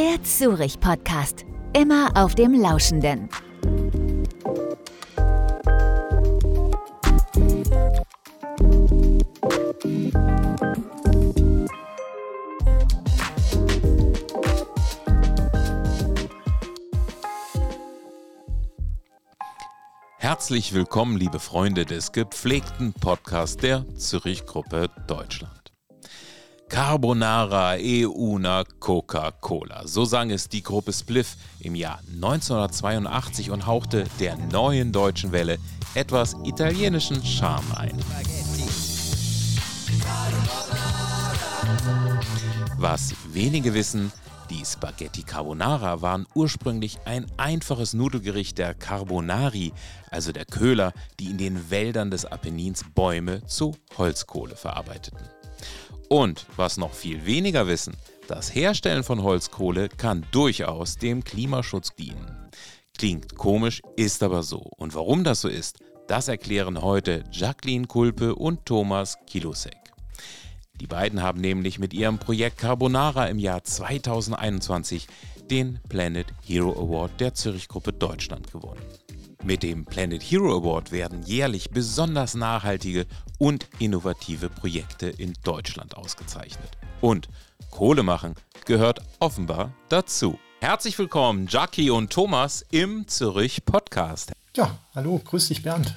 Der Zurich Podcast. Immer auf dem Lauschenden. Herzlich willkommen, liebe Freunde des gepflegten Podcasts der Zürich Gruppe Deutschland. Carbonara e una Coca-Cola. So sang es die Gruppe Spliff im Jahr 1982 und hauchte der neuen deutschen Welle etwas italienischen Charme ein. Was wenige wissen, die Spaghetti Carbonara waren ursprünglich ein einfaches Nudelgericht der Carbonari, also der Köhler, die in den Wäldern des Apennins Bäume zu Holzkohle verarbeiteten. Und was noch viel weniger wissen, das Herstellen von Holzkohle kann durchaus dem Klimaschutz dienen. Klingt komisch, ist aber so. Und warum das so ist, das erklären heute Jacqueline Kulpe und Thomas Kilosek. Die beiden haben nämlich mit ihrem Projekt Carbonara im Jahr 2021 den Planet Hero Award der Zürich Gruppe Deutschland gewonnen. Mit dem Planet Hero Award werden jährlich besonders nachhaltige und innovative Projekte in Deutschland ausgezeichnet. Und Kohle machen gehört offenbar dazu. Herzlich willkommen, Jackie und Thomas im Zürich Podcast. Ja, hallo, grüß dich, Bernd.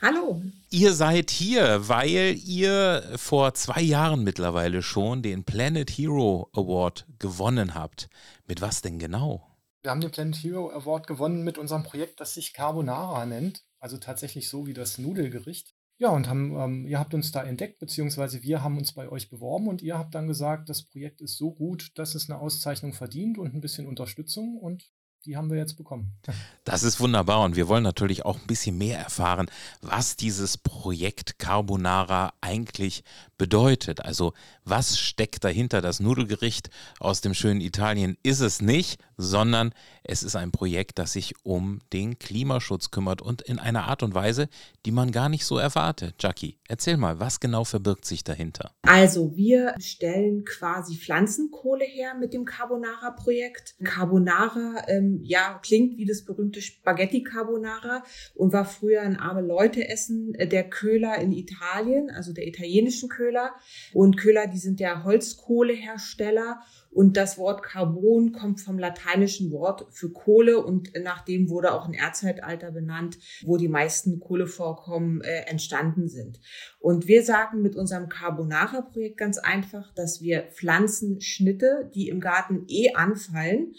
Hallo. Ihr seid hier, weil ihr vor zwei Jahren mittlerweile schon den Planet Hero Award gewonnen habt. Mit was denn genau? Wir haben den Planet Hero Award gewonnen mit unserem Projekt, das sich Carbonara nennt. Also tatsächlich so wie das Nudelgericht. Ja, und haben, ähm, ihr habt uns da entdeckt, beziehungsweise wir haben uns bei euch beworben und ihr habt dann gesagt, das Projekt ist so gut, dass es eine Auszeichnung verdient und ein bisschen Unterstützung. Und die haben wir jetzt bekommen. Das ist wunderbar und wir wollen natürlich auch ein bisschen mehr erfahren, was dieses Projekt Carbonara eigentlich bedeutet. Also was steckt dahinter? Das Nudelgericht aus dem schönen Italien ist es nicht, sondern es ist ein Projekt, das sich um den Klimaschutz kümmert und in einer Art und Weise, die man gar nicht so erwartet. Jackie, erzähl mal, was genau verbirgt sich dahinter? Also wir stellen quasi Pflanzenkohle her mit dem Carbonara-Projekt. Carbonara, ähm, ja, klingt wie das berühmte Spaghetti Carbonara und war früher ein arme Leute essen äh, der Köhler in Italien, also der italienischen Köhler. Und Köhler, die sind ja Holzkohlehersteller und das Wort Carbon kommt vom lateinischen Wort für Kohle und nach dem wurde auch ein Erdzeitalter benannt, wo die meisten Kohlevorkommen äh, entstanden sind. Und wir sagen mit unserem Carbonara-Projekt ganz einfach, dass wir Pflanzenschnitte, die im Garten eh anfallen,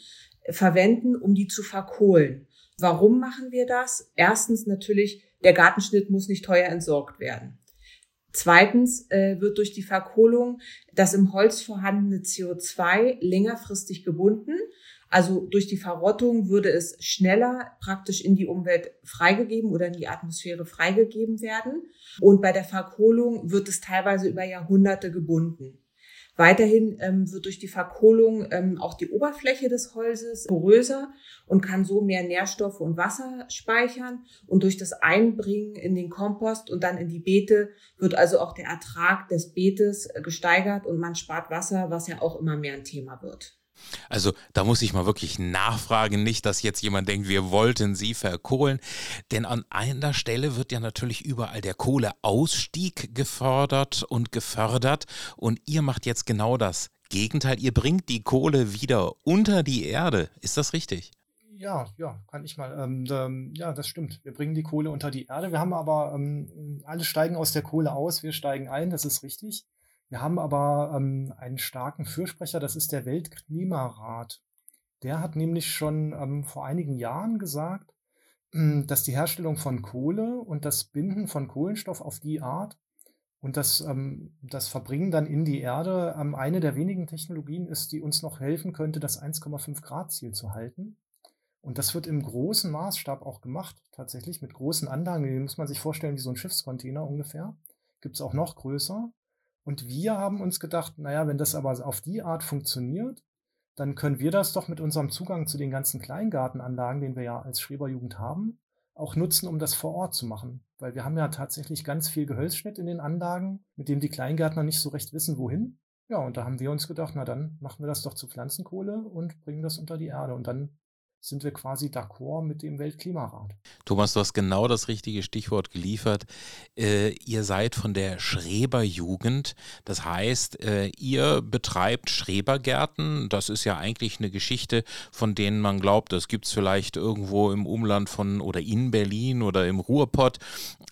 verwenden, um die zu verkohlen. Warum machen wir das? Erstens natürlich, der Gartenschnitt muss nicht teuer entsorgt werden. Zweitens äh, wird durch die Verkohlung das im Holz vorhandene CO2 längerfristig gebunden. Also durch die Verrottung würde es schneller praktisch in die Umwelt freigegeben oder in die Atmosphäre freigegeben werden. Und bei der Verkohlung wird es teilweise über Jahrhunderte gebunden. Weiterhin ähm, wird durch die Verkohlung ähm, auch die Oberfläche des Holzes poröser und kann so mehr Nährstoffe und Wasser speichern. Und durch das Einbringen in den Kompost und dann in die Beete wird also auch der Ertrag des Beetes gesteigert und man spart Wasser, was ja auch immer mehr ein Thema wird. Also da muss ich mal wirklich nachfragen, nicht, dass jetzt jemand denkt, wir wollten sie verkohlen. Denn an einer Stelle wird ja natürlich überall der Kohleausstieg gefordert und gefördert. Und ihr macht jetzt genau das Gegenteil. Ihr bringt die Kohle wieder unter die Erde. Ist das richtig? Ja, ja, kann ich mal. Ähm, ähm, ja, das stimmt. Wir bringen die Kohle unter die Erde. Wir haben aber, ähm, alle steigen aus der Kohle aus, wir steigen ein, das ist richtig. Wir haben aber ähm, einen starken Fürsprecher, das ist der Weltklimarat. Der hat nämlich schon ähm, vor einigen Jahren gesagt, ähm, dass die Herstellung von Kohle und das Binden von Kohlenstoff auf die Art und das, ähm, das Verbringen dann in die Erde ähm, eine der wenigen Technologien ist, die uns noch helfen könnte, das 1,5 Grad Ziel zu halten. Und das wird im großen Maßstab auch gemacht, tatsächlich mit großen Anlagen. Die muss man sich vorstellen wie so ein Schiffscontainer ungefähr. Gibt es auch noch größer. Und wir haben uns gedacht, naja, wenn das aber auf die Art funktioniert, dann können wir das doch mit unserem Zugang zu den ganzen Kleingartenanlagen, den wir ja als Schreberjugend haben, auch nutzen, um das vor Ort zu machen. Weil wir haben ja tatsächlich ganz viel Gehölzschnitt in den Anlagen, mit dem die Kleingärtner nicht so recht wissen, wohin. Ja, und da haben wir uns gedacht, na dann machen wir das doch zu Pflanzenkohle und bringen das unter die Erde. Und dann sind wir quasi d'accord mit dem Weltklimarat. Thomas, du hast genau das richtige Stichwort geliefert. Äh, ihr seid von der Schreberjugend. Das heißt, äh, ihr betreibt Schrebergärten. Das ist ja eigentlich eine Geschichte, von denen man glaubt, das gibt es vielleicht irgendwo im Umland von oder in Berlin oder im Ruhrpott,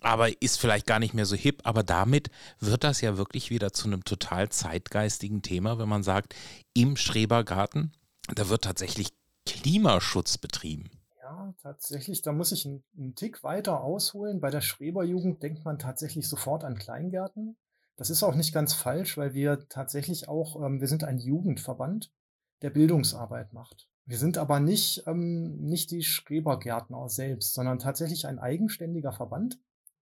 aber ist vielleicht gar nicht mehr so hip. Aber damit wird das ja wirklich wieder zu einem total zeitgeistigen Thema, wenn man sagt, im Schrebergarten, da wird tatsächlich Klimaschutz betrieben. Ja, tatsächlich, da muss ich einen, einen Tick weiter ausholen. Bei der Schreberjugend denkt man tatsächlich sofort an Kleingärten. Das ist auch nicht ganz falsch, weil wir tatsächlich auch, ähm, wir sind ein Jugendverband, der Bildungsarbeit macht. Wir sind aber nicht, ähm, nicht die Schrebergärtner selbst, sondern tatsächlich ein eigenständiger Verband,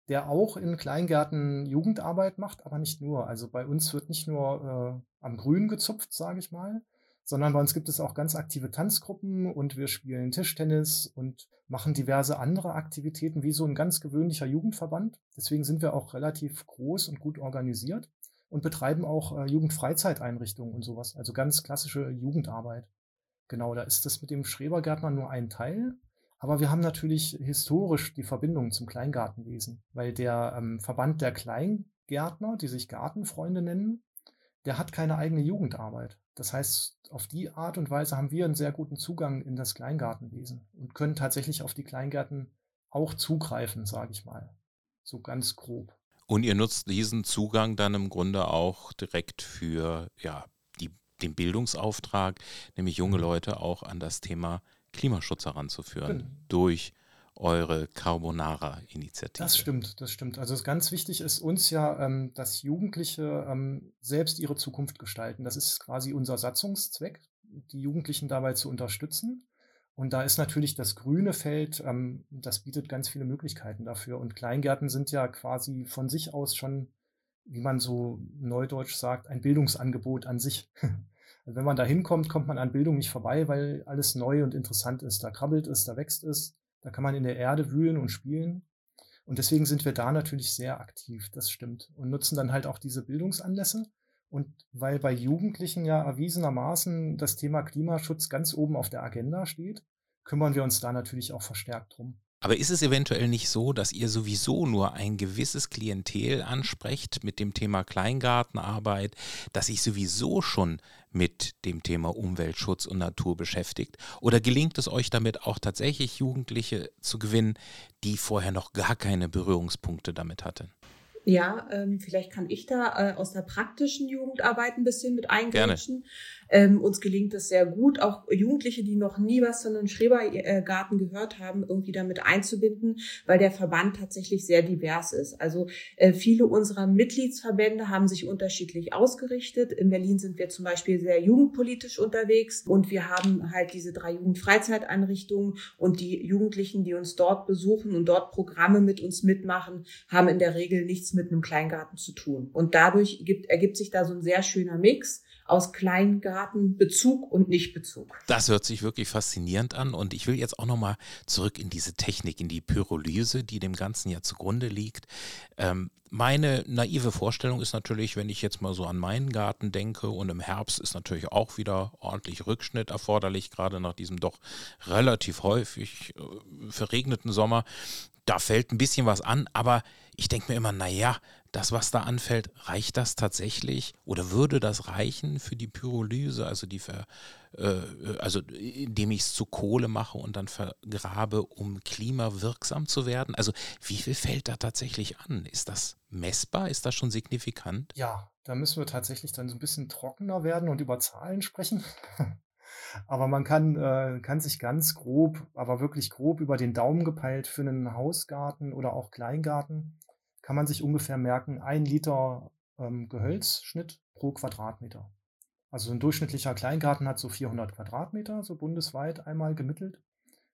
der auch in Kleingärten Jugendarbeit macht, aber nicht nur. Also bei uns wird nicht nur äh, am Grün gezupft, sage ich mal, sondern bei uns gibt es auch ganz aktive Tanzgruppen und wir spielen Tischtennis und machen diverse andere Aktivitäten wie so ein ganz gewöhnlicher Jugendverband. Deswegen sind wir auch relativ groß und gut organisiert und betreiben auch äh, Jugendfreizeiteinrichtungen und sowas, also ganz klassische Jugendarbeit. Genau, da ist das mit dem Schrebergärtner nur ein Teil. Aber wir haben natürlich historisch die Verbindung zum Kleingartenwesen, weil der ähm, Verband der Kleingärtner, die sich Gartenfreunde nennen, der hat keine eigene Jugendarbeit. Das heißt, auf die Art und Weise haben wir einen sehr guten Zugang in das Kleingartenwesen und können tatsächlich auf die Kleingärten auch zugreifen, sage ich mal. So ganz grob. Und ihr nutzt diesen Zugang dann im Grunde auch direkt für ja, die, den Bildungsauftrag, nämlich junge mhm. Leute auch an das Thema Klimaschutz heranzuführen genau. durch eure Carbonara-Initiative. Das stimmt, das stimmt. Also ganz wichtig ist uns ja, ähm, dass Jugendliche ähm, selbst ihre Zukunft gestalten. Das ist quasi unser Satzungszweck, die Jugendlichen dabei zu unterstützen. Und da ist natürlich das grüne Feld, ähm, das bietet ganz viele Möglichkeiten dafür. Und Kleingärten sind ja quasi von sich aus schon, wie man so neudeutsch sagt, ein Bildungsangebot an sich. Also wenn man da hinkommt, kommt man an Bildung nicht vorbei, weil alles neu und interessant ist. Da krabbelt es, da wächst es. Da kann man in der Erde wühlen und spielen. Und deswegen sind wir da natürlich sehr aktiv, das stimmt. Und nutzen dann halt auch diese Bildungsanlässe. Und weil bei Jugendlichen ja erwiesenermaßen das Thema Klimaschutz ganz oben auf der Agenda steht, kümmern wir uns da natürlich auch verstärkt drum. Aber ist es eventuell nicht so, dass ihr sowieso nur ein gewisses Klientel ansprecht mit dem Thema Kleingartenarbeit, das sich sowieso schon mit dem Thema Umweltschutz und Natur beschäftigt? Oder gelingt es euch damit auch tatsächlich Jugendliche zu gewinnen, die vorher noch gar keine Berührungspunkte damit hatten? Ja, ähm, vielleicht kann ich da äh, aus der praktischen Jugendarbeit ein bisschen mit eingreifen. Ähm, uns gelingt es sehr gut, auch Jugendliche, die noch nie was von einem Schrebergarten gehört haben, irgendwie damit einzubinden, weil der Verband tatsächlich sehr divers ist. Also äh, viele unserer Mitgliedsverbände haben sich unterschiedlich ausgerichtet. In Berlin sind wir zum Beispiel sehr jugendpolitisch unterwegs und wir haben halt diese drei Jugendfreizeiteinrichtungen und die Jugendlichen, die uns dort besuchen und dort Programme mit uns mitmachen, haben in der Regel nichts mit einem Kleingarten zu tun. Und dadurch gibt, ergibt sich da so ein sehr schöner Mix aus Kleingartenbezug und Nichtbezug. Das hört sich wirklich faszinierend an und ich will jetzt auch nochmal zurück in diese Technik, in die Pyrolyse, die dem Ganzen ja zugrunde liegt. Ähm, meine naive Vorstellung ist natürlich, wenn ich jetzt mal so an meinen Garten denke und im Herbst ist natürlich auch wieder ordentlich Rückschnitt erforderlich, gerade nach diesem doch relativ häufig äh, verregneten Sommer. Da fällt ein bisschen was an, aber ich denke mir immer, naja, das, was da anfällt, reicht das tatsächlich oder würde das reichen für die Pyrolyse, also die Ver, äh, also indem ich es zu Kohle mache und dann vergrabe, um klimawirksam zu werden? Also wie viel fällt da tatsächlich an? Ist das messbar? Ist das schon signifikant? Ja, da müssen wir tatsächlich dann so ein bisschen trockener werden und über Zahlen sprechen. aber man kann, äh, kann sich ganz grob, aber wirklich grob über den Daumen gepeilt für einen Hausgarten oder auch Kleingarten kann man sich ungefähr merken, ein Liter ähm, Gehölzschnitt pro Quadratmeter. Also ein durchschnittlicher Kleingarten hat so 400 Quadratmeter, so bundesweit einmal gemittelt.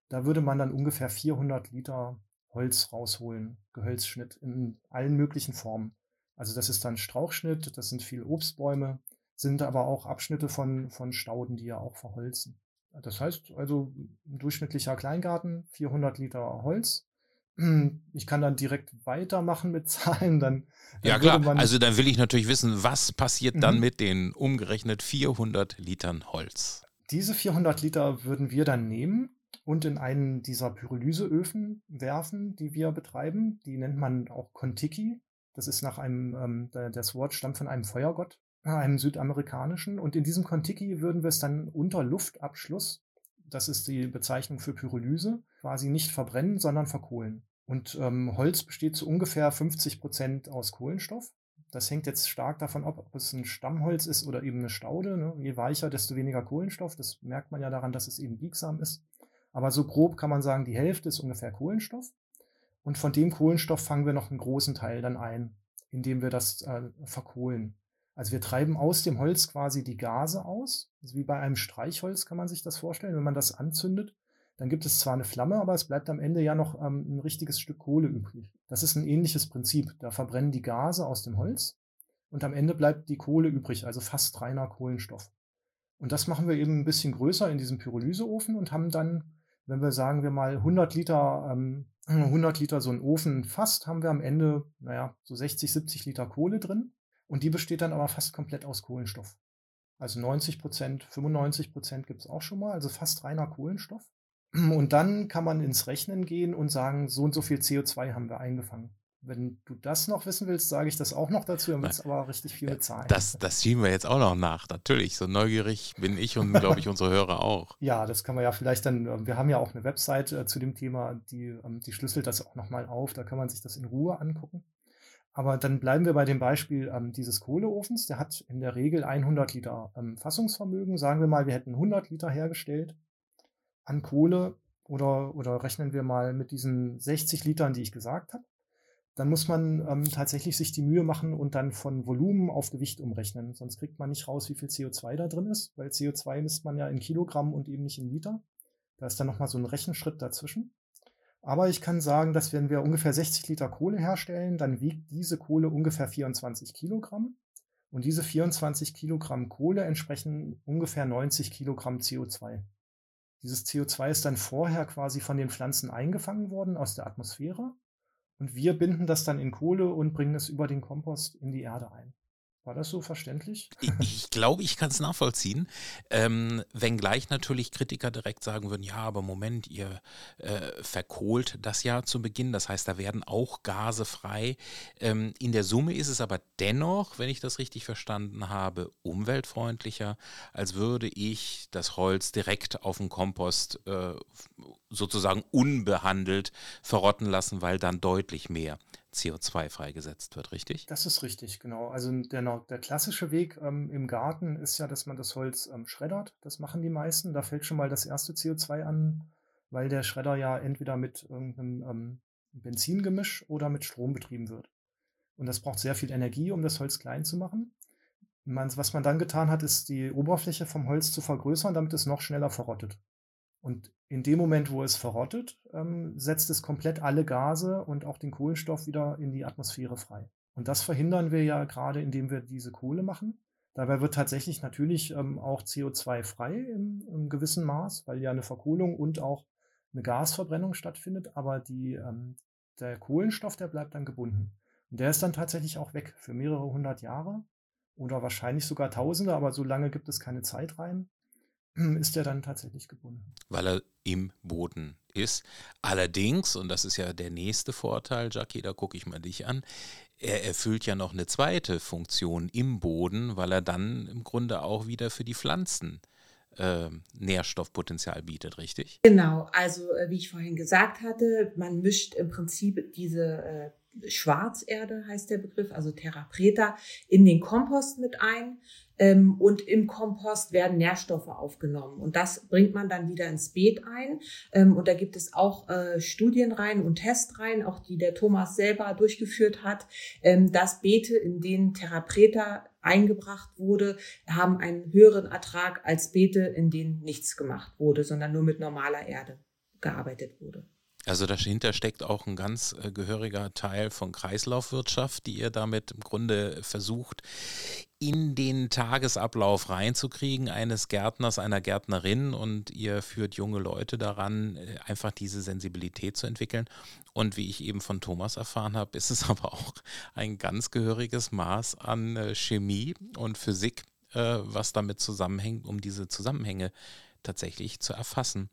Da würde man dann ungefähr 400 Liter Holz rausholen, Gehölzschnitt in allen möglichen Formen. Also das ist dann Strauchschnitt, das sind viel Obstbäume, sind aber auch Abschnitte von, von Stauden, die ja auch verholzen. Das heißt also, ein durchschnittlicher Kleingarten, 400 Liter Holz, Ich kann dann direkt weitermachen mit Zahlen. Dann, dann ja klar, also dann will ich natürlich wissen, was passiert mhm. dann mit den umgerechnet 400 Litern Holz? Diese 400 Liter würden wir dann nehmen und in einen dieser Pyrolyseöfen werfen, die wir betreiben. Die nennt man auch Kontiki. Das ist nach einem, ähm, das Wort stammt von einem Feuergott, einem südamerikanischen. Und in diesem Kontiki würden wir es dann unter Luftabschluss, das ist die Bezeichnung für Pyrolyse, quasi nicht verbrennen, sondern verkohlen. Und ähm, Holz besteht zu ungefähr 50 Prozent aus Kohlenstoff. Das hängt jetzt stark davon ab, ob es ein Stammholz ist oder eben eine Staude. Ne? Je weicher, desto weniger Kohlenstoff. Das merkt man ja daran, dass es eben biegsam ist. Aber so grob kann man sagen, die Hälfte ist ungefähr Kohlenstoff. Und von dem Kohlenstoff fangen wir noch einen großen Teil dann ein, indem wir das äh, verkohlen. Also wir treiben aus dem Holz quasi die Gase aus. Also wie bei einem Streichholz kann man sich das vorstellen. Wenn man das anzündet, dann gibt es zwar eine Flamme, aber es bleibt am Ende ja noch ähm, ein richtiges Stück Kohle übrig. Das ist ein ähnliches Prinzip. Da verbrennen die Gase aus dem Holz und am Ende bleibt die Kohle übrig, also fast reiner Kohlenstoff. Und das machen wir eben ein bisschen größer in diesem Pyrolyseofen und haben dann, wenn wir sagen wir mal 100 Liter ähm, 100 Liter so ein Ofen fasst, haben wir am Ende, naja, so 60, 70 Liter Kohle drin. Und die besteht dann aber fast komplett aus Kohlenstoff. Also 90 Prozent, 95 Prozent gibt es auch schon mal, also fast reiner Kohlenstoff. Und dann kann man ins Rechnen gehen und sagen, so und so viel CO2 haben wir eingefangen. Wenn du das noch wissen willst, sage ich das auch noch dazu, dann wird es aber richtig viel mit Zahlen. Das, das schieben wir jetzt auch noch nach, natürlich. So neugierig bin ich und, glaube ich, unsere Hörer auch. Ja, das kann man ja vielleicht dann, ähm, wir haben ja auch eine Website äh, zu dem Thema, die, ähm, die schlüsselt das auch nochmal auf, da kann man sich das in Ruhe angucken. Aber dann bleiben wir bei dem Beispiel ähm, dieses Kohleofens. Der hat in der Regel 100 Liter ähm, Fassungsvermögen. Sagen wir mal, wir hätten 100 Liter hergestellt an Kohle oder, oder rechnen wir mal mit diesen 60 Litern, die ich gesagt habe dann muss man ähm, tatsächlich sich die Mühe machen und dann von Volumen auf Gewicht umrechnen. Sonst kriegt man nicht raus, wie viel CO2 da drin ist, weil CO2 misst man ja in Kilogramm und eben nicht in Liter. Da ist dann nochmal so ein Rechenschritt dazwischen. Aber ich kann sagen, dass wenn wir ungefähr 60 Liter Kohle herstellen, dann wiegt diese Kohle ungefähr 24 Kilogramm. Und diese 24 Kilogramm Kohle entsprechen ungefähr 90 Kilogramm CO2. Dieses CO2 ist dann vorher quasi von den Pflanzen eingefangen worden aus der Atmosphäre und wir binden das dann in Kohle und bringen es über den Kompost in die Erde ein. War das so verständlich? Ich, ich glaube, ich kann es nachvollziehen. Ähm, wenngleich natürlich Kritiker direkt sagen würden, ja, aber Moment, ihr äh, verkohlt das ja zu Beginn. Das heißt, da werden auch Gase frei. Ähm, in der Summe ist es aber dennoch, wenn ich das richtig verstanden habe, umweltfreundlicher, als würde ich das Holz direkt auf dem Kompost äh, sozusagen unbehandelt verrotten lassen, weil dann deutlich mehr CO2 freigesetzt wird, richtig? Das ist richtig, genau. Also der, der klassische Weg ähm, im Garten ist ja, dass man das Holz ähm, schreddert. Das machen die meisten. Da fällt schon mal das erste CO2 an, weil der Schredder ja entweder mit irgendeinem ähm, Benzingemisch oder mit Strom betrieben wird. Und das braucht sehr viel Energie, um das Holz klein zu machen. Man, was man dann getan hat, ist die Oberfläche vom Holz zu vergrößern, damit es noch schneller verrottet. Und in dem Moment, wo es verrottet, ähm, setzt es komplett alle Gase und auch den Kohlenstoff wieder in die Atmosphäre frei. Und das verhindern wir ja gerade, indem wir diese Kohle machen. Dabei wird tatsächlich natürlich ähm, auch CO2 frei im, im, gewissen Maß, weil ja eine Verkohlung und auch eine Gasverbrennung stattfindet. Aber die, ähm, der Kohlenstoff, der bleibt dann gebunden. Und der ist dann tatsächlich auch weg für mehrere hundert Jahre oder wahrscheinlich sogar Tausende, aber so lange gibt es keine Zeit rein. Ist er dann tatsächlich gebunden. Weil er im Boden ist. Allerdings, und das ist ja der nächste Vorteil, Jackie, da gucke ich mal dich an, er erfüllt ja noch eine zweite Funktion im Boden, weil er dann im Grunde auch wieder für die Pflanzen äh, Nährstoffpotenzial bietet, richtig? Genau, also äh, wie ich vorhin gesagt hatte, man mischt im Prinzip diese äh, Schwarzerde heißt der Begriff, also Terra Preta, in den Kompost mit ein. Ähm, und im Kompost werden Nährstoffe aufgenommen. Und das bringt man dann wieder ins Beet ein. Ähm, und da gibt es auch äh, Studienreihen und Testreihen, auch die der Thomas selber durchgeführt hat, ähm, dass Beete, in denen Terra Preta eingebracht wurde, haben einen höheren Ertrag als Beete, in denen nichts gemacht wurde, sondern nur mit normaler Erde gearbeitet wurde. Also dahinter steckt auch ein ganz äh, gehöriger Teil von Kreislaufwirtschaft, die ihr damit im Grunde versucht, in den Tagesablauf reinzukriegen eines Gärtners, einer Gärtnerin und ihr führt junge Leute daran, äh, einfach diese Sensibilität zu entwickeln. Und wie ich eben von Thomas erfahren habe, ist es aber auch ein ganz gehöriges Maß an äh, Chemie und Physik, was damit zusammenhängt, um diese Zusammenhänge tatsächlich zu erfassen.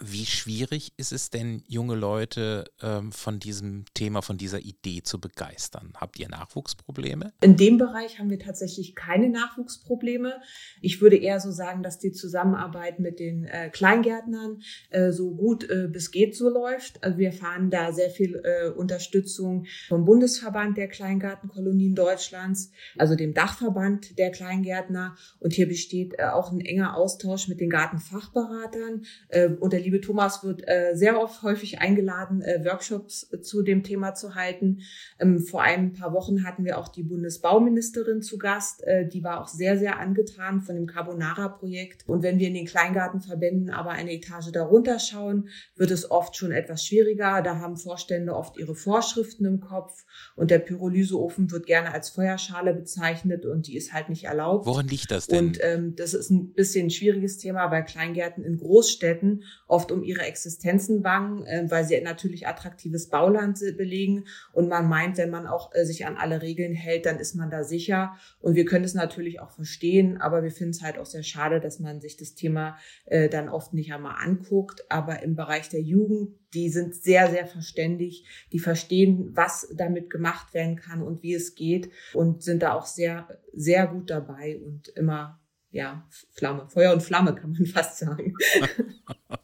Wie schwierig ist es denn, junge Leute ähm, von diesem Thema, von dieser Idee zu begeistern? Habt ihr Nachwuchsprobleme? In dem Bereich haben wir tatsächlich keine Nachwuchsprobleme. Ich würde eher so sagen, dass die Zusammenarbeit mit den äh, Kleingärtnern äh, so gut äh, bis geht so läuft. Also wir fahren da sehr viel äh, Unterstützung vom Bundesverband der Kleingartenkolonien Deutschlands, also dem Dachverband der Kleingärtner. Und hier besteht äh, auch ein enger Austausch mit den Gartenfachberatern. Äh, und der liebe Thomas wird äh, sehr oft häufig eingeladen, äh, Workshops äh, zu dem Thema zu halten. Ähm, vor ein paar Wochen hatten wir auch die Bundesbauministerin zu Gast. Äh, die war auch sehr, sehr angetan von dem Carbonara-Projekt. Und wenn wir in den Kleingartenverbänden aber eine Etage darunter schauen, wird es oft schon etwas schwieriger. Da haben Vorstände oft ihre Vorschriften im Kopf und der Pyrolyseofen wird gerne als Feuerschale bezeichnet und die ist halt nicht erlaubt. Woran liegt das denn? Und ähm, das ist ein bisschen ein schwieriges Thema, weil Kleingärten in Großstädten oft um ihre Existenzen bangen, äh, weil sie natürlich attraktives Bauland belegen. Und man meint, wenn man auch äh, sich an alle Regeln hält, dann ist man da sicher. Und wir können es natürlich auch verstehen, aber wir finden es halt auch sehr schade, dass man sich das Thema äh, dann oft nicht einmal anguckt. Aber im Bereich der Jugend, die sind sehr, sehr verständig, die verstehen, was damit gemacht werden kann und wie es geht und sind da auch sehr, sehr gut dabei und immer ja, Flamme, Feuer und Flamme kann man fast sagen.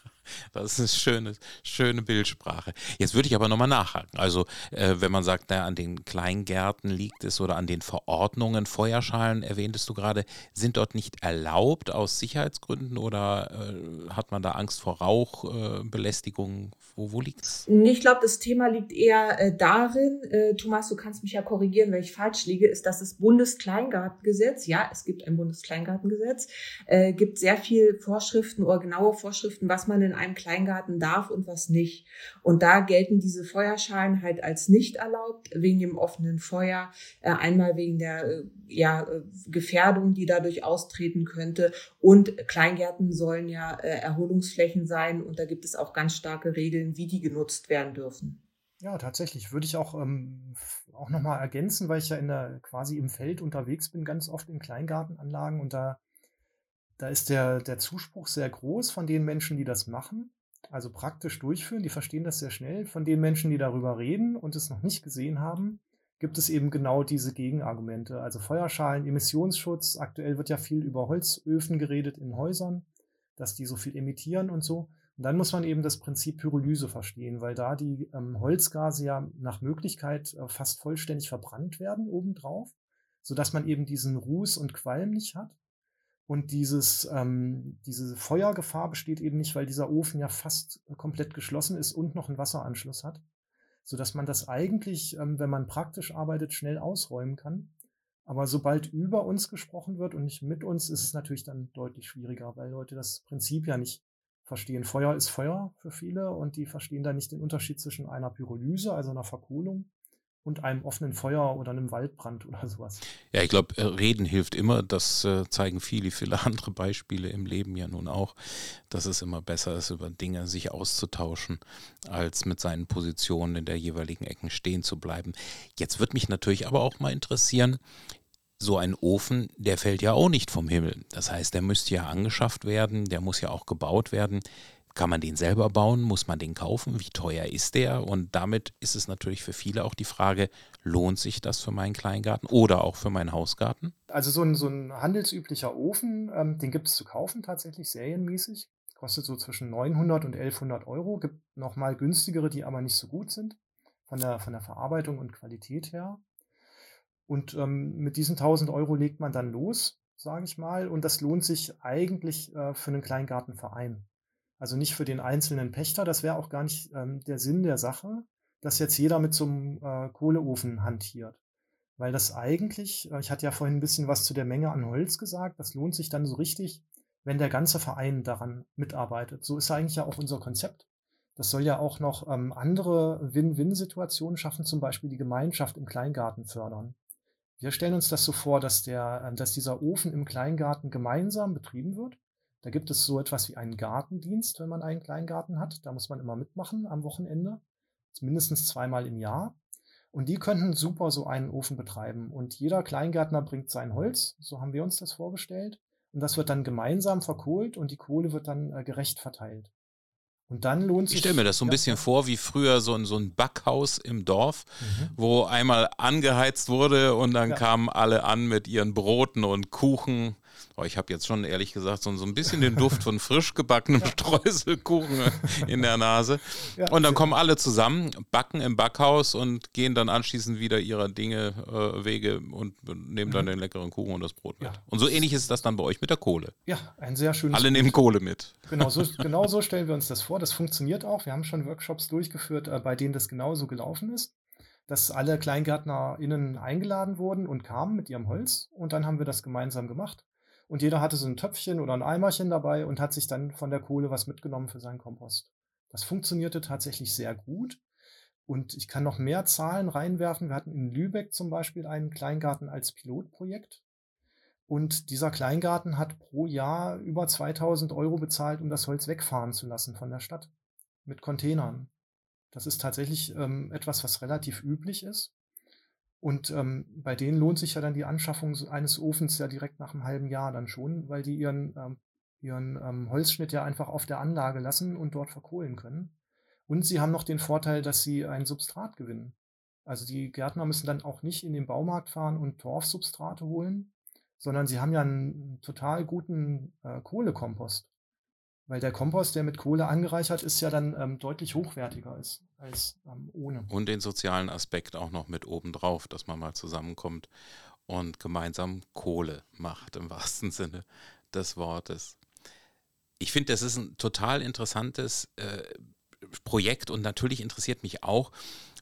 Das ist schöne, schöne Bildsprache. Jetzt würde ich aber nochmal nachhaken. Also, äh, wenn man sagt, naja, an den Kleingärten liegt es oder an den Verordnungen, Feuerschalen erwähntest du gerade, sind dort nicht erlaubt aus Sicherheitsgründen oder äh, hat man da Angst vor Rauchbelästigung? Äh, wo, wo liegt es? Ich glaube, das Thema liegt eher äh, darin, äh, Thomas, du kannst mich ja korrigieren, wenn ich falsch liege, ist, dass das Bundeskleingartengesetz, ja, es gibt ein Bundeskleingartengesetz, äh, gibt sehr viel Vorschriften oder genaue Vorschriften, was man in einem Kleingarten darf und was nicht. Und da gelten diese Feuerschalen halt als nicht erlaubt, wegen dem offenen Feuer, äh, einmal wegen der äh, ja, äh, Gefährdung, die dadurch austreten könnte. Und Kleingärten sollen ja Erholungsflächen sein und da gibt es auch ganz starke Regeln, wie die genutzt werden dürfen. Ja, tatsächlich. Würde ich auch, ähm, auch nochmal ergänzen, weil ich ja in der, quasi im Feld unterwegs bin, ganz oft in Kleingartenanlagen und da da ist der, der Zuspruch sehr groß von den Menschen, die das machen, also praktisch durchführen. Die verstehen das sehr schnell. Von den Menschen, die darüber reden und es noch nicht gesehen haben, gibt es eben genau diese Gegenargumente. Also Feuerschalen, Emissionsschutz. Aktuell wird ja viel über Holzöfen geredet in Häusern, dass die so viel emittieren und so. Und dann muss man eben das Prinzip Pyrolyse verstehen, weil da die ähm, Holzgase ja nach Möglichkeit äh, fast vollständig verbrannt werden obendrauf, sodass man eben diesen Ruß und Qualm nicht hat. Und dieses, ähm, diese Feuergefahr besteht eben nicht, weil dieser Ofen ja fast komplett geschlossen ist und noch einen Wasseranschluss hat, sodass man das eigentlich, ähm, wenn man praktisch arbeitet, schnell ausräumen kann. Aber sobald über uns gesprochen wird und nicht mit uns, ist es natürlich dann deutlich schwieriger, weil Leute das Prinzip ja nicht verstehen. Feuer ist Feuer für viele und die verstehen da nicht den Unterschied zwischen einer Pyrolyse, also einer Verkohlung, und einem offenen Feuer oder einem Waldbrand oder sowas. Ja, ich glaube, äh, reden hilft immer. Das äh, zeigen viele, viele andere Beispiele im Leben ja nun auch, dass es immer besser ist, über Dinge sich auszutauschen, als mit seinen Positionen in der jeweiligen Ecken stehen zu bleiben. Jetzt wird mich natürlich aber auch mal interessieren, so ein Ofen, der fällt ja auch nicht vom Himmel. Das heißt, der müsste ja angeschafft werden, der muss ja auch gebaut werden. Kann man den selber bauen? Muss man den kaufen? Wie teuer ist der? Und damit ist es natürlich für viele auch die Frage, lohnt sich das für meinen Kleingarten oder auch für meinen Hausgarten? Also so ein, so ein handelsüblicher Ofen, ähm, den gibt es zu kaufen tatsächlich serienmäßig. Kostet so zwischen 900 und 1100 Euro. Gibt nochmal günstigere, die aber nicht so gut sind von der, von der Verarbeitung und Qualität her. Und ähm, mit diesen 1000 Euro legt man dann los, sage ich mal. Und das lohnt sich eigentlich äh, für einen Kleingartenverein. Also nicht für den einzelnen Pächter, das wäre auch gar nicht ähm, der Sinn der Sache, dass jetzt jeder mit so einem äh, Kohleofen hantiert. Weil das eigentlich, äh, ich hatte ja vorhin ein bisschen was zu der Menge an Holz gesagt, das lohnt sich dann so richtig, wenn der ganze Verein daran mitarbeitet. So ist eigentlich ja auch unser Konzept, Das soll ja auch noch ähm, andere Win-Win-Situationen schaffen, zum Beispiel die Gemeinschaft im Kleingarten fördern. Wir stellen uns das so vor, dass, der, äh, dass dieser Ofen im Kleingarten gemeinsam betrieben wird. Da gibt es so etwas wie einen Gartendienst, wenn man einen Kleingarten hat. Da muss man immer mitmachen am Wochenende, mindestens zweimal im Jahr. Und die könnten super so einen Ofen betreiben. Und jeder Kleingärtner bringt sein Holz, so haben wir uns das vorgestellt. Und das wird dann gemeinsam verkohlt und die Kohle wird dann äh, gerecht verteilt. Und dann lohnt sich. Ich stelle mir das so ein bisschen vor wie früher so ein, so ein Backhaus im Dorf, mhm. wo einmal angeheizt wurde und dann ja. kamen alle an mit ihren Broten und Kuchen Oh, ich habe jetzt schon ehrlich gesagt so, so ein bisschen den Duft von frisch gebackenem Streuselkuchen in der Nase. Und dann kommen alle zusammen, backen im Backhaus und gehen dann anschließend wieder ihrer Dinge, äh, Wege und nehmen dann mhm. den leckeren Kuchen und das Brot mit. Und so ähnlich ist das dann bei euch mit der Kohle. Ja, ein sehr schönes. Alle nehmen Kohle mit. Genau so, genau so stellen wir uns das vor. Das funktioniert auch. Wir haben schon Workshops durchgeführt, äh, bei denen das genauso gelaufen ist dass alle KleingärtnerInnen eingeladen wurden und kamen mit ihrem Holz und dann haben wir das gemeinsam gemacht. Und jeder hatte so ein Töpfchen oder ein Eimerchen dabei und hat sich dann von der Kohle was mitgenommen für seinen Kompost. Das funktionierte tatsächlich sehr gut. Und ich kann noch mehr Zahlen reinwerfen. Wir hatten in Lübeck zum Beispiel einen Kleingarten als Pilotprojekt. Und dieser Kleingarten hat pro Jahr über 2000 Euro bezahlt, um das Holz wegfahren zu lassen von der Stadt mit Containern. Das ist tatsächlich ähm, etwas, was relativ üblich ist. Und ähm, bei denen lohnt sich ja dann die Anschaffung eines Ofens ja direkt nach einem halben Jahr dann schon, weil die ihren, ähm, ihren ähm, Holzschnitt ja einfach auf der Anlage lassen und dort verkohlen können. Und sie haben noch den Vorteil, dass sie ein Substrat gewinnen. Also die Gärtner müssen dann auch nicht in den Baumarkt fahren und Torfsubstrate holen, sondern sie haben ja einen total guten äh, Kohlekompost. Weil der Kompost, der mit Kohle angereichert ist, ja dann ähm, deutlich hochwertiger ist als ähm, ohne. Und den sozialen Aspekt auch noch mit oben drauf, dass man mal zusammenkommt und gemeinsam Kohle macht, im wahrsten Sinne des Wortes. Ich finde, das ist ein total interessantes äh, Projekt und natürlich interessiert mich auch,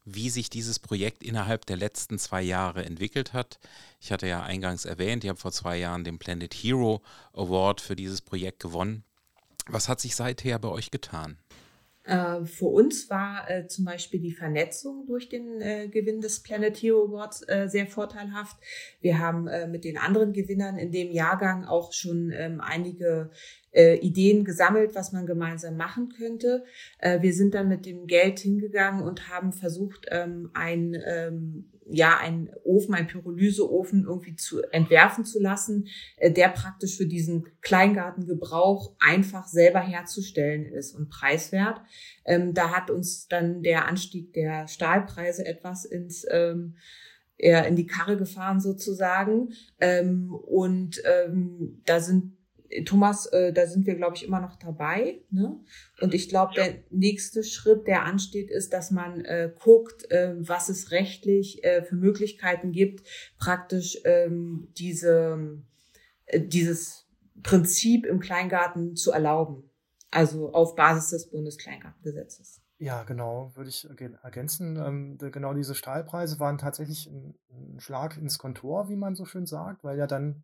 wie sich dieses Projekt innerhalb der letzten zwei Jahre entwickelt hat. Ich hatte ja eingangs erwähnt, ich habe vor zwei Jahren den Planet Hero Award für dieses Projekt gewonnen. Was hat sich seither bei euch getan? Äh, für uns war äh, zum Beispiel die Vernetzung durch den äh, Gewinn des Planet Hero Awards äh, sehr vorteilhaft. Wir haben äh, mit den anderen Gewinnern in dem Jahrgang auch schon ähm, einige äh, Ideen gesammelt, was man gemeinsam machen könnte. wir sind dann mit dem Geld hingegangen und haben versucht, ähm, ein ähm, ja, einen Ofen, einen Pyrolyseofen irgendwie zu entwerfen zu lassen, äh, der praktisch für diesen Kleingartengebrauch einfach selber herzustellen ist und preiswert. Ähm, da hat uns dann der Anstieg der Stahlpreise etwas ins ähm, eher in die Karre gefahren sozusagen. Ähm, und ähm, da sind Thomas, äh, da sind wir, glaube ich, immer noch dabei. Ne? Und ich glaube, ja. der nächste Schritt, der ansteht, ist, dass man äh, guckt, äh, was es rechtlich äh, für Möglichkeiten gibt, praktisch ähm, diese, äh, dieses Prinzip im Kleingarten zu erlauben. Also auf Basis des Bundeskleingartengesetzes. Ja, genau, würde ich ergänzen. Ähm, genau diese Stahlpreise waren tatsächlich ein, ein Schlag ins Kontor, wie man so schön sagt, weil ja dann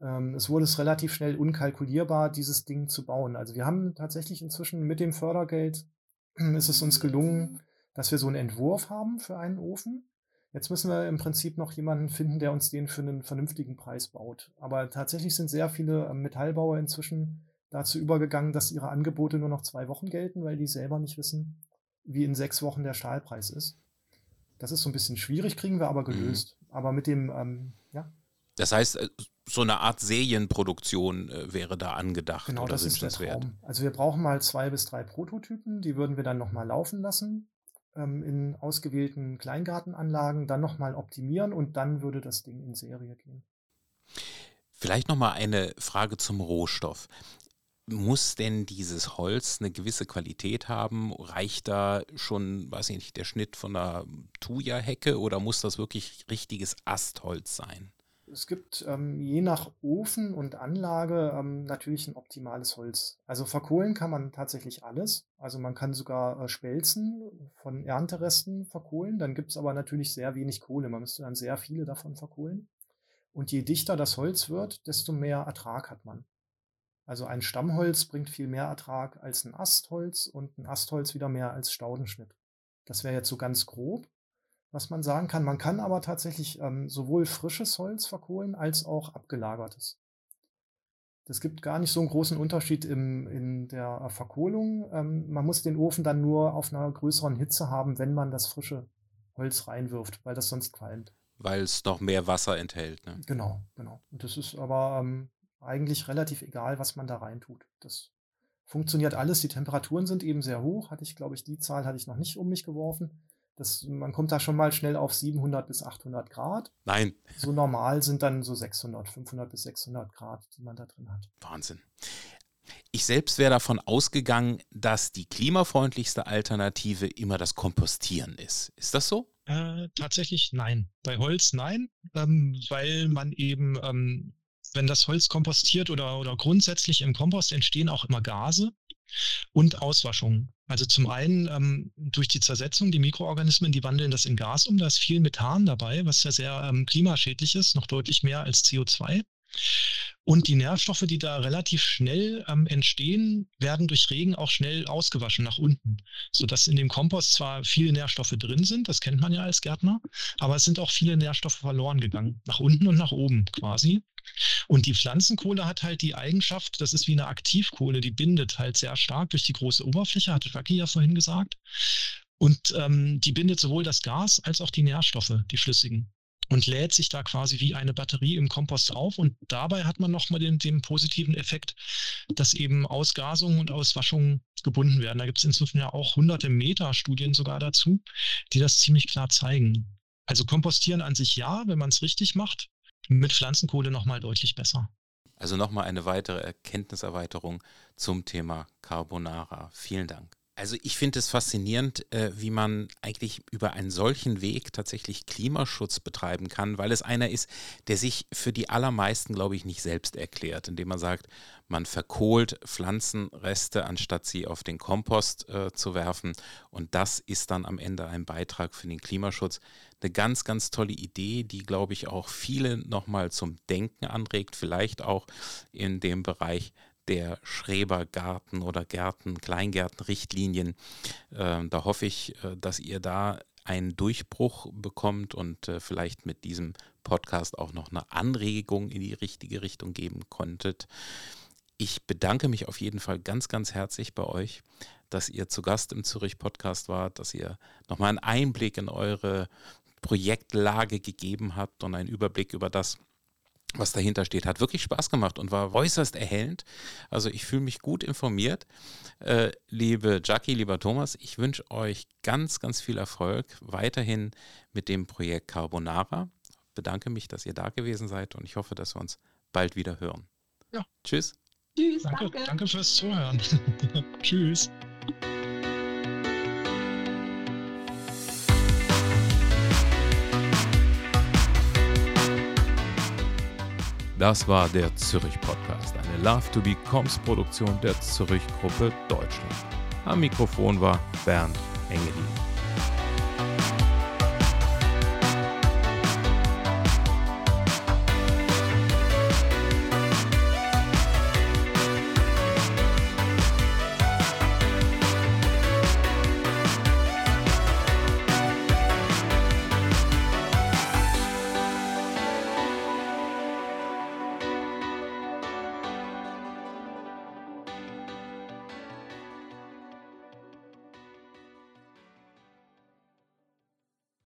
ähm, es wurde es relativ schnell unkalkulierbar, dieses Ding zu bauen. Also wir haben tatsächlich inzwischen mit dem Fördergeld ist es uns gelungen, dass wir so einen Entwurf haben für einen Ofen. Jetzt müssen wir im Prinzip noch jemanden finden, der uns den für einen vernünftigen Preis baut. Aber tatsächlich sind sehr viele ähm, Metallbauer inzwischen dazu übergegangen, dass ihre Angebote nur noch zwei Wochen gelten, weil die selber nicht wissen, wie in sechs Wochen der Stahlpreis ist. Das ist so ein bisschen schwierig, kriegen wir aber mhm. gelöst. Mhm. Aber mit dem, ähm. Das heißt, äh, so eine Art Serienproduktion äh, wäre da angedacht. Genau, das ist der Traum. Also wir brauchen mal zwei bis drei Prototypen, die würden wir dann nochmal laufen lassen ähm, in ausgewählten Kleingartenanlagen, dann nochmal optimieren und dann würde das Ding in Serie gehen. Vielleicht nochmal eine Frage zum Rohstoff. Muss denn dieses Holz eine gewisse Qualität haben? Reicht da schon, weiß ich nicht, der Schnitt von einer Thuja-Hecke oder muss das wirklich richtiges Astholz sein? Es gibt ähm, je nach Ofen und Anlage ähm, natürlich ein optimales Holz. Also verkohlen kann man tatsächlich alles. Also man kann sogar äh, Spelzen von Ernteresten verkohlen. Dann gibt es aber natürlich sehr wenig Kohle. Man müsste dann sehr viele davon verkohlen. Und je dichter das Holz wird, desto mehr Ertrag hat man. Also ein Stammholz bringt viel mehr Ertrag als ein Astholz und ein Astholz wieder mehr als Staudenschnitt. Das wäre jetzt so ganz grob, was man sagen kann. Man kann aber tatsächlich ähm, sowohl frisches Holz verkohlen als auch abgelagertes. Das gibt gar nicht so einen großen Unterschied im, in der Verkohlung. Ähm, man muss den Ofen dann nur auf einer größeren Hitze haben, wenn man das frische Holz reinwirft, weil das sonst qualmt. Weil es noch mehr Wasser enthält. Ne? Genau, genau. Und das ist aber ähm, eigentlich relativ egal, was man da reintut. Das funktioniert alles. Die Temperaturen sind eben sehr hoch. Hatte ich, glaube ich, die Zahl hatte ich noch nicht um mich geworfen. Das, man kommt da schon mal schnell auf 700 bis 800 Grad. Nein. So normal sind dann so 600, 500 bis 600 Grad, die man da drin hat. Wahnsinn. Ich selbst wäre davon ausgegangen, dass die klimafreundlichste Alternative immer das Kompostieren ist. Ist das so? Äh, tatsächlich nein. Bei Holz nein, ähm, weil man eben, ähm, wenn das Holz kompostiert oder, oder grundsätzlich im Kompost entstehen auch immer Gase und Auswaschung. Also zum einen ähm, durch die Zersetzung, die Mikroorganismen, die wandeln das in Gas um. Da ist viel Methan dabei, was ja sehr ähm, klimaschädlich ist, noch deutlich mehr als CO2. Und die Nährstoffe, die da relativ schnell ähm, entstehen, werden durch Regen auch schnell ausgewaschen nach unten, sodass in dem Kompost zwar viele Nährstoffe drin sind, das kennt man ja als Gärtner, aber es sind auch viele Nährstoffe verloren gegangen, nach unten und nach oben quasi. Und die Pflanzenkohle hat halt die Eigenschaft, das ist wie eine Aktivkohle, die bindet halt sehr stark durch die große Oberfläche, hatte Jackie ja vorhin gesagt. Und ähm, die bindet sowohl das Gas als auch die Nährstoffe, die flüssigen und lädt sich da quasi wie eine Batterie im Kompost auf. Und dabei hat man nochmal den, den positiven Effekt, dass eben Ausgasungen und Auswaschungen gebunden werden. Da gibt es inzwischen ja auch hunderte Metastudien sogar dazu, die das ziemlich klar zeigen. Also kompostieren an sich ja, wenn man es richtig macht, mit Pflanzenkohle nochmal deutlich besser. Also nochmal eine weitere Erkenntniserweiterung zum Thema Carbonara. Vielen Dank. Also ich finde es faszinierend, äh, wie man eigentlich über einen solchen Weg tatsächlich Klimaschutz betreiben kann, weil es einer ist, der sich für die allermeisten, glaube ich, nicht selbst erklärt, indem man sagt, man verkohlt Pflanzenreste, anstatt sie auf den Kompost äh, zu werfen. Und das ist dann am Ende ein Beitrag für den Klimaschutz. Eine ganz, ganz tolle Idee, die, glaube ich, auch viele nochmal zum Denken anregt, vielleicht auch in dem Bereich der Schrebergarten oder Gärten, Kleingärtenrichtlinien. Äh, da hoffe ich, äh, dass ihr da einen Durchbruch bekommt und äh, vielleicht mit diesem Podcast auch noch eine Anregung in die richtige Richtung geben konntet. Ich bedanke mich auf jeden Fall ganz, ganz herzlich bei euch, dass ihr zu Gast im Zürich Podcast wart, dass ihr nochmal einen Einblick in eure Projektlage gegeben habt und einen Überblick über das, was dahinter steht. Hat wirklich Spaß gemacht und war äußerst erhellend. Also ich fühle mich gut informiert. Äh, liebe Jackie, lieber Thomas, ich wünsche euch ganz, ganz viel Erfolg weiterhin mit dem Projekt Carbonara. Bedanke mich, dass ihr da gewesen seid und ich hoffe, dass wir uns bald wieder hören. Ja. Tschüss. Tschüss. Danke, danke. danke fürs Zuhören. Tschüss. Das war der Zürich Podcast, eine Love to Be Coms Produktion der Zürich Gruppe Deutschland. Am Mikrofon war Bernd Engelin.